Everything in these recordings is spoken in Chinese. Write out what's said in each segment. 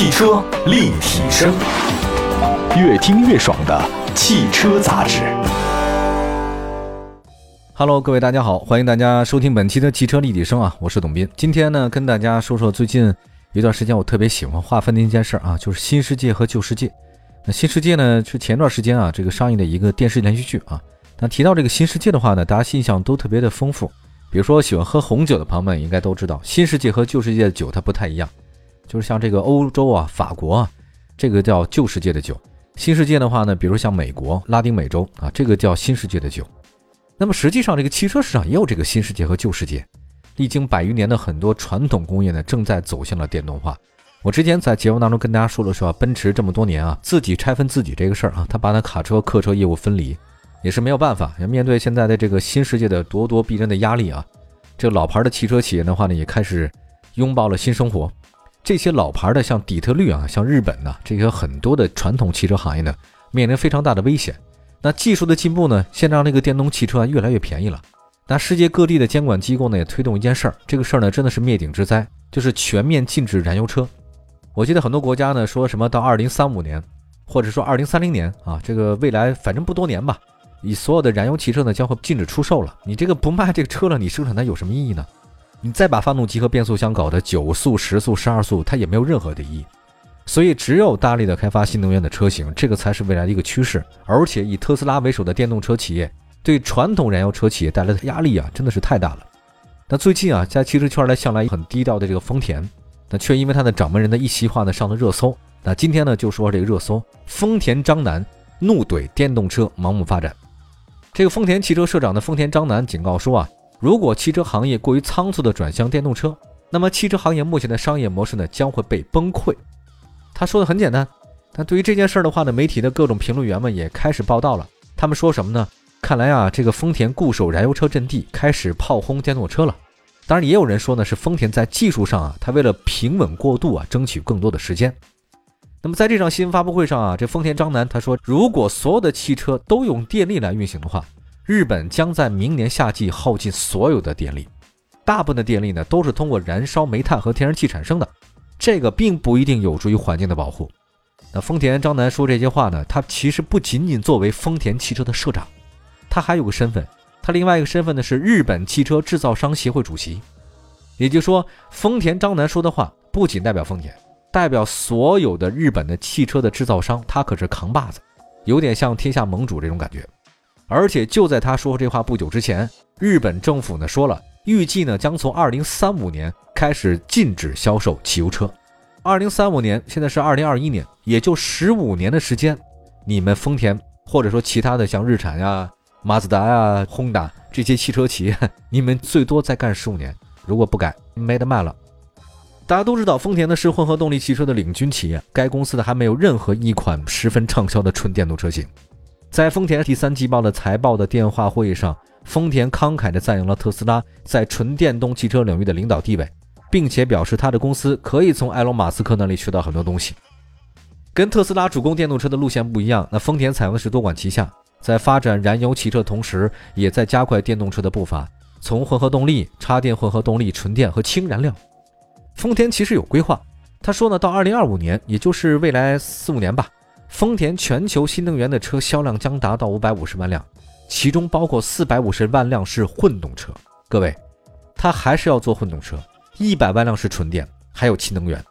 汽车立体声，越听越爽的汽车杂志。Hello，各位大家好，欢迎大家收听本期的汽车立体声啊，我是董斌。今天呢，跟大家说说最近一段时间我特别喜欢划分的一件事啊，就是新世界和旧世界。那新世界呢，是前段时间啊这个上映的一个电视连续剧啊。那提到这个新世界的话呢，大家印象都特别的丰富。比如说喜欢喝红酒的朋友们应该都知道，新世界和旧世界的酒它不太一样。就是像这个欧洲啊、法国啊，这个叫旧世界的酒；新世界的话呢，比如像美国、拉丁美洲啊，这个叫新世界的酒。那么实际上，这个汽车市场也有这个新世界和旧世界。历经百余年的很多传统工业呢，正在走向了电动化。我之前在节目当中跟大家说了说，奔驰这么多年啊，自己拆分自己这个事儿啊，他把那卡车、客车业务分离，也是没有办法。要面对现在的这个新世界的咄咄逼人的压力啊，这个老牌的汽车企业的话呢，也开始拥抱了新生活。这些老牌的，像底特律啊，像日本呢，这些很多的传统汽车行业呢，面临非常大的危险。那技术的进步呢，现在让那个电动汽车越来越便宜了。那世界各地的监管机构呢，也推动一件事儿，这个事儿呢，真的是灭顶之灾，就是全面禁止燃油车。我记得很多国家呢，说什么到二零三五年，或者说二零三零年啊，这个未来反正不多年吧，你所有的燃油汽车呢，将会禁止出售了。你这个不卖这个车了，你生产它有什么意义呢？你再把发动机和变速箱搞得九速、十速、十二速，它也没有任何的意义。所以，只有大力的开发新能源的车型，这个才是未来的一个趋势。而且，以特斯拉为首的电动车企业对传统燃油车企业带来的压力啊，真的是太大了。那最近啊，在汽车圈呢向来很低调的这个丰田，那却因为他的掌门人的一席话呢上了热搜。那今天呢就说这个热搜：丰田张楠怒怼电动车盲目发展。这个丰田汽车社长的丰田章男警告说啊。如果汽车行业过于仓促地转向电动车，那么汽车行业目前的商业模式呢将会被崩溃。他说的很简单，但对于这件事儿的话呢，媒体的各种评论员们也开始报道了。他们说什么呢？看来啊，这个丰田固守燃油车阵地，开始炮轰电动车了。当然，也有人说呢，是丰田在技术上啊，他为了平稳过渡啊，争取更多的时间。那么在这场新闻发布会上啊，这丰田章男他说，如果所有的汽车都用电力来运行的话。日本将在明年夏季耗尽所有的电力，大部分的电力呢都是通过燃烧煤炭和天然气产生的，这个并不一定有助于环境的保护。那丰田章男说这些话呢，他其实不仅仅作为丰田汽车的社长，他还有个身份，他另外一个身份呢是日本汽车制造商协会主席。也就是说，丰田章男说的话不仅代表丰田，代表所有的日本的汽车的制造商，他可是扛把子，有点像天下盟主这种感觉。而且就在他说这话不久之前，日本政府呢说了，预计呢将从二零三五年开始禁止销售汽油车。二零三五年，现在是二零二一年，也就十五年的时间，你们丰田或者说其他的像日产呀、马自达呀、轰达这些汽车企业，你们最多再干十五年，如果不改，没得卖了。大家都知道，丰田呢是混合动力汽车的领军企业，该公司的还没有任何一款十分畅销的纯电动车型。在丰田第三季报的财报的电话会议上，丰田慷慨地赞扬了特斯拉在纯电动汽车领域的领导地位，并且表示他的公司可以从埃隆·马斯克那里学到很多东西。跟特斯拉主攻电动车的路线不一样，那丰田采用的是多管齐下，在发展燃油汽车同时，也在加快电动车的步伐，从混合动力、插电混合动力、纯电和氢燃料。丰田其实有规划，他说呢，到二零二五年，也就是未来四五年吧。丰田全球新能源的车销量将达到五百五十万辆，其中包括四百五十万辆是混动车。各位，它还是要做混动车，一百万辆是纯电，还有氢能源。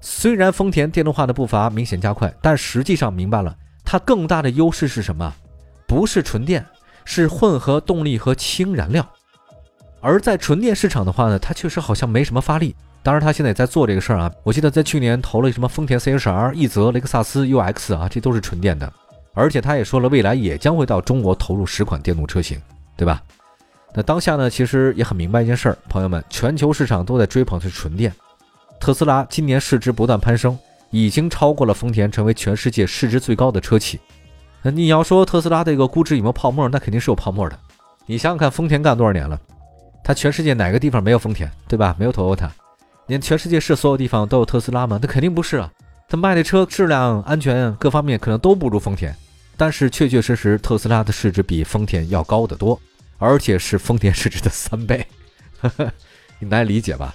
虽然丰田电动化的步伐明显加快，但实际上明白了，它更大的优势是什么？不是纯电，是混合动力和氢燃料。而在纯电市场的话呢，它确实好像没什么发力。当然，他现在也在做这个事儿啊。我记得在去年投了什么丰田 CHR、奕泽、雷克萨斯 UX 啊，这都是纯电的。而且他也说了，未来也将会到中国投入十款电动车型，对吧？那当下呢，其实也很明白一件事儿，朋友们，全球市场都在追捧是纯电。特斯拉今年市值不断攀升，已经超过了丰田，成为全世界市值最高的车企。那你要说特斯拉这个估值有没有泡沫？那肯定是有泡沫的。你想想看，丰田干多少年了？它全世界哪个地方没有丰田，对吧？没有 Toyota。连全世界是所有地方都有特斯拉吗？那肯定不是啊！它卖的车质量、安全各方面可能都不如丰田，但是确确实实特斯拉的市值比丰田要高得多，而且是丰田市值的三倍，你难理解吧？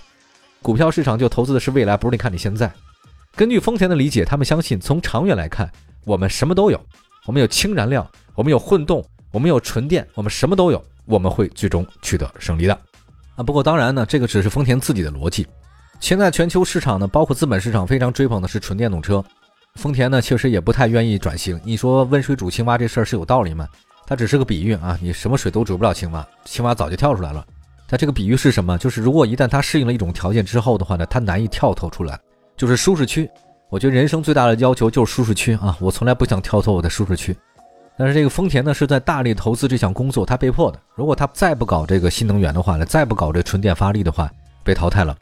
股票市场就投资的是未来，不是你看你现在。根据丰田的理解，他们相信从长远来看，我们什么都有，我们有氢燃料，我们有混动，我们有纯电，我们什么都有，我们会最终取得胜利的。啊，不过当然呢，这个只是丰田自己的逻辑。现在全球市场呢，包括资本市场，非常追捧的是纯电动车。丰田呢，确实也不太愿意转型。你说温水煮青蛙这事儿是有道理吗？它只是个比喻啊，你什么水都煮不了青蛙，青蛙早就跳出来了。它这个比喻是什么？就是如果一旦它适应了一种条件之后的话呢，它难以跳脱出来，就是舒适区。我觉得人生最大的要求就是舒适区啊，我从来不想跳脱我的舒适区。但是这个丰田呢，是在大力投资这项工作，它被迫的。如果它再不搞这个新能源的话呢，再不搞这纯电发力的话，被淘汰了。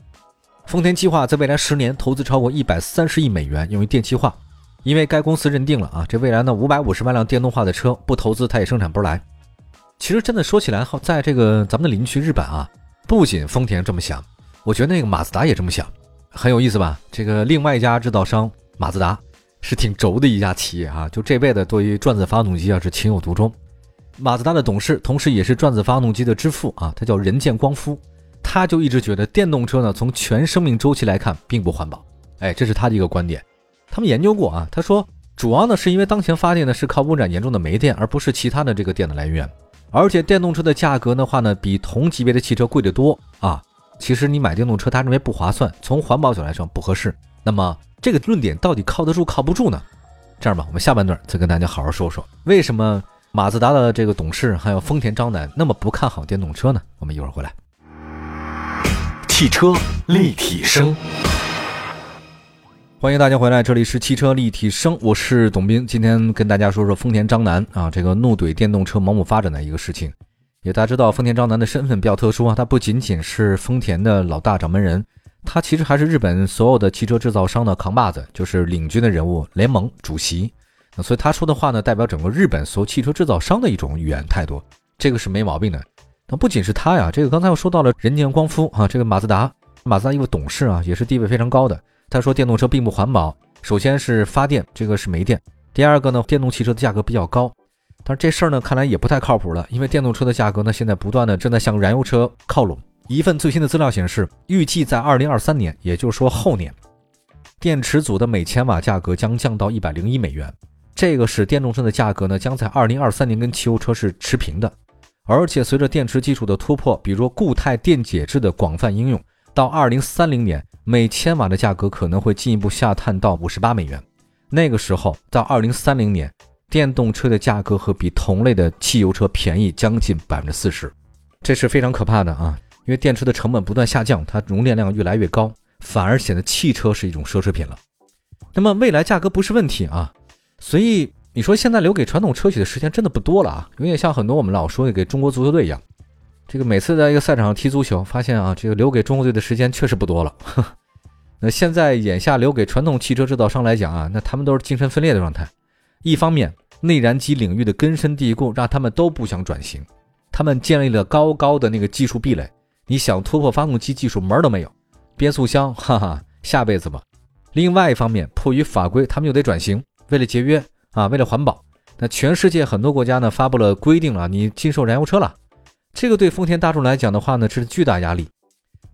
丰田计划在未来十年投资超过一百三十亿美元用于电气化，因为该公司认定了啊，这未来呢五百五十万辆电动化的车不投资它也生产不出来。其实真的说起来，在这个咱们的邻居日本啊，不仅丰田这么想，我觉得那个马自达也这么想，很有意思吧？这个另外一家制造商马自达是挺轴的一家企业啊，就这辈子对于转子发动机啊是情有独钟。马自达的董事，同时也是转子发动机的之父啊，他叫人见光夫，他就一直觉得电动车呢从全生命周期来看并不环保，哎，这是他的一个观点。他们研究过啊，他说主要呢是因为当前发电呢是靠污染严重的煤电，而不是其他的这个电的来源。而且电动车的价格的话呢，比同级别的汽车贵得多啊。其实你买电动车，他认为不划算，从环保角度来说不合适。那么这个论点到底靠得住靠不住呢？这样吧，我们下半段再跟大家好好说说，为什么马自达的这个董事还有丰田章男那么不看好电动车呢？我们一会儿回来。汽车立体声。欢迎大家回来，这里是汽车立体声，我是董斌。今天跟大家说说丰田章男啊，这个怒怼电动车盲目发展的一个事情。也大家知道，丰田章男的身份比较特殊啊，他不仅仅是丰田的老大掌门人，他其实还是日本所有的汽车制造商的扛把子，就是领军的人物，联盟主席。所以他说的话呢，代表整个日本所有汽车制造商的一种语言态度，这个是没毛病的。那不仅是他呀，这个刚才我说到了人见光夫啊，这个马自达，马自达一位董事啊，也是地位非常高的。他说电动车并不环保，首先是发电，这个是煤电；第二个呢，电动汽车的价格比较高。但是这事儿呢，看来也不太靠谱了，因为电动车的价格呢，现在不断的正在向燃油车靠拢。一份最新的资料显示，预计在二零二三年，也就是说后年，电池组的每千瓦价格将降到一百零一美元。这个使电动车的价格呢，将在二零二三年跟汽油车是持平的。而且随着电池技术的突破，比如固态电解质的广泛应用，到二零三零年。每千瓦的价格可能会进一步下探到五十八美元，那个时候到二零三零年，电动车的价格和比同类的汽油车便宜将近百分之四十，这是非常可怕的啊！因为电池的成本不断下降，它容电量越来越高，反而显得汽车是一种奢侈品了。那么未来价格不是问题啊，所以你说现在留给传统车企的时间真的不多了啊，有点像很多我们老说的给中国足球队一样。这个每次在一个赛场上踢足球，发现啊，这个留给中国队的时间确实不多了。那现在眼下留给传统汽车制造商来讲啊，那他们都是精神分裂的状态。一方面，内燃机领域的根深蒂固，让他们都不想转型，他们建立了高高的那个技术壁垒，你想突破发动机技术门都没有。变速箱，哈哈，下辈子吧。另外一方面，迫于法规，他们又得转型，为了节约啊，为了环保，那全世界很多国家呢发布了规定了，你禁售燃油车了。这个对丰田大众来讲的话呢，是巨大压力。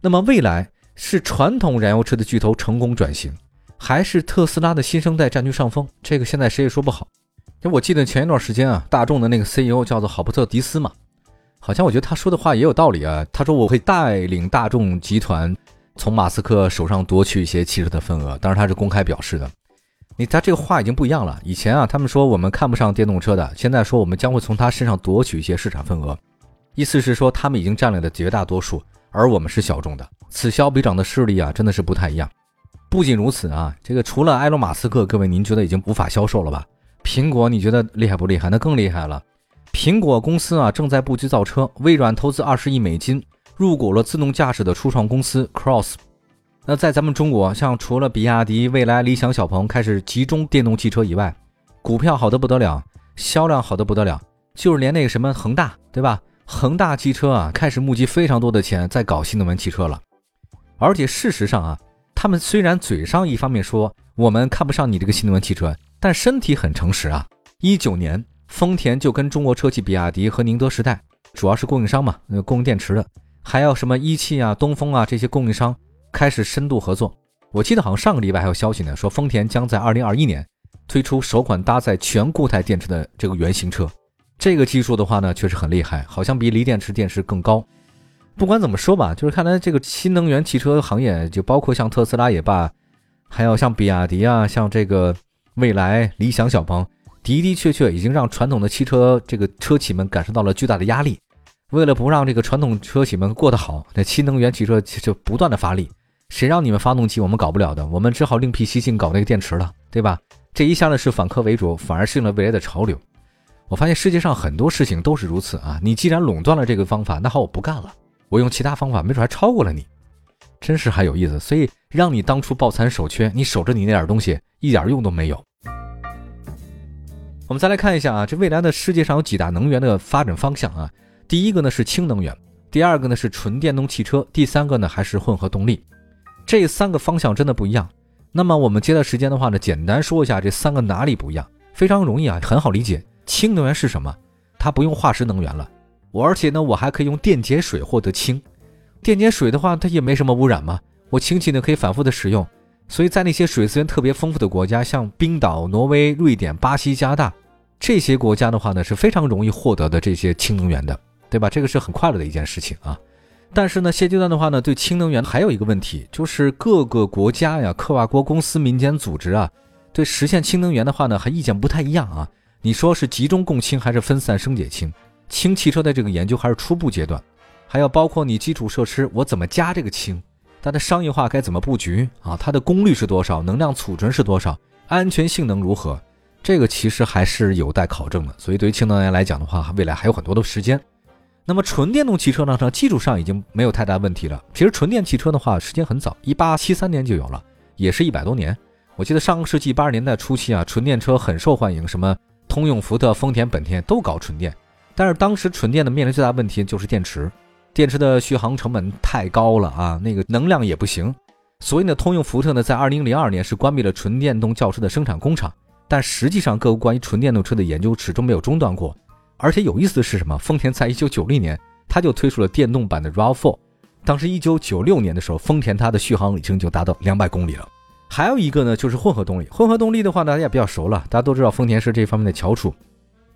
那么未来是传统燃油车的巨头成功转型，还是特斯拉的新生代占据上风？这个现在谁也说不好。就我记得前一段时间啊，大众的那个 CEO 叫做郝伯特迪斯嘛，好像我觉得他说的话也有道理啊。他说我会带领大众集团从马斯克手上夺取一些汽车的份额，当然他是公开表示的。你他这个话已经不一样了。以前啊，他们说我们看不上电动车的，现在说我们将会从他身上夺取一些市场份额。意思是说，他们已经占领了绝大多数，而我们是小众的。此消彼长的势力啊，真的是不太一样。不仅如此啊，这个除了埃隆·马斯克，各位您觉得已经无法销售了吧？苹果你觉得厉害不厉害？那更厉害了。苹果公司啊，正在布局造车。微软投资二十亿美金入股了自动驾驶的初创公司 Cross。那在咱们中国，像除了比亚迪、蔚来、理想、小鹏开始集中电动汽车以外，股票好的不得了，销量好的不得了，就是连那个什么恒大，对吧？恒大汽车啊，开始募集非常多的钱在搞新能源汽车了，而且事实上啊，他们虽然嘴上一方面说我们看不上你这个新能源汽车，但身体很诚实啊。一九年，丰田就跟中国车企比亚迪和宁德时代，主要是供应商嘛，那供应电池的，还有什么一汽啊、东风啊这些供应商开始深度合作。我记得好像上个礼拜还有消息呢，说丰田将在二零二一年推出首款搭载全固态电池的这个原型车。这个技术的话呢，确实很厉害，好像比锂电池电池更高。不管怎么说吧，就是看来这个新能源汽车行业，就包括像特斯拉也罢，还有像比亚迪啊，像这个蔚来、理想、小鹏，的的确确已经让传统的汽车这个车企们感受到了巨大的压力。为了不让这个传统车企们过得好，那新能源汽车就不断的发力。谁让你们发动机我们搞不了的，我们只好另辟蹊径搞那个电池了，对吧？这一下呢是反客为主，反而适应了未来的潮流。我发现世界上很多事情都是如此啊！你既然垄断了这个方法，那好，我不干了，我用其他方法，没准还超过了你，真是还有意思。所以让你当初抱残守缺，你守着你那点东西，一点用都没有。我们再来看一下啊，这未来的世界上有几大能源的发展方向啊？第一个呢是氢能源，第二个呢是纯电动汽车，第三个呢还是混合动力。这三个方向真的不一样。那么我们接的时间的话呢，简单说一下这三个哪里不一样，非常容易啊，很好理解。氢能源是什么？它不用化石能源了，我而且呢，我还可以用电解水获得氢。电解水的话，它也没什么污染嘛，我氢气呢可以反复的使用。所以在那些水资源特别丰富的国家，像冰岛、挪威、瑞典、巴西、加拿大这些国家的话呢，是非常容易获得的这些氢能源的，对吧？这个是很快乐的一件事情啊。但是呢，现阶段的话呢，对氢能源还有一个问题，就是各个国家呀、跨国公司、民间组织啊，对实现氢能源的话呢，还意见不太一样啊。你说是集中供氢还是分散生解氢？氢汽车的这个研究还是初步阶段，还要包括你基础设施，我怎么加这个氢？它的商业化该怎么布局啊？它的功率是多少？能量储存是多少？安全性能如何？这个其实还是有待考证的。所以对于氢能源来讲的话，未来还有很多的时间。那么纯电动汽车呢？它技术上已经没有太大问题了。其实纯电汽车的话，时间很早，一八七三年就有了，也是一百多年。我记得上个世纪八十年代初期啊，纯电车很受欢迎，什么通用、福特、丰田、本田都搞纯电。但是当时纯电的面临最大问题就是电池，电池的续航成本太高了啊，那个能量也不行。所以呢，通用、福特呢，在二零零二年是关闭了纯电动轿车的生产工厂。但实际上，各国关于纯电动车的研究始终没有中断过。而且有意思的是什么？丰田在一九九零年，它就推出了电动版的 RAV4。当时一九九六年的时候，丰田它的续航里程就达到两百公里了。还有一个呢，就是混合动力。混合动力的话，大家也比较熟了，大家都知道丰田是这方面的翘楚。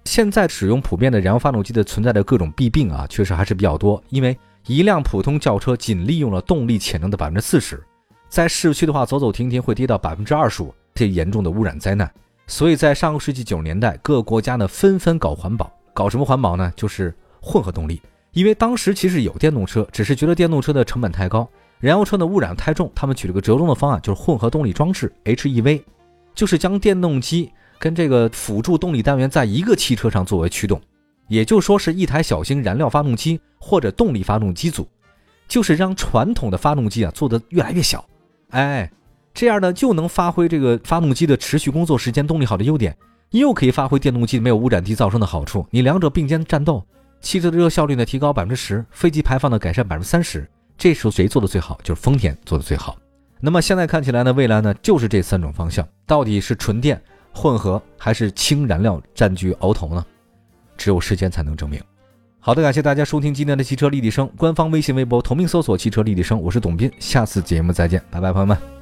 现在使用普遍的燃油发动机的存在的各种弊病啊，确实还是比较多。因为一辆普通轿车仅利用了动力潜能的百分之四十，在市区的话走走停停会跌到百分之二十五，这严重的污染灾难。所以在上个世纪九十年代，各个国家呢纷纷搞环保。搞什么环保呢？就是混合动力，因为当时其实有电动车，只是觉得电动车的成本太高，燃油车的污染太重，他们取了个折中的方案，就是混合动力装置 HEV，就是将电动机跟这个辅助动力单元在一个汽车上作为驱动，也就是说是一台小型燃料发动机或者动力发动机组，就是让传统的发动机啊做得越来越小，哎，这样呢就能发挥这个发动机的持续工作时间、动力好的优点。又可以发挥电动机没有污染低噪声的好处，你两者并肩战斗，汽车的热效率呢提高百分之十，飞机排放呢改善百分之三十。这时候谁做的最好？就是丰田做的最好。那么现在看起来呢，未来呢就是这三种方向，到底是纯电、混合还是氢燃料占据鳌头呢？只有时间才能证明。好的，感谢大家收听今天的汽车立体声，官方微信、微博同名搜索“汽车立体声”，我是董斌，下次节目再见，拜拜，朋友们。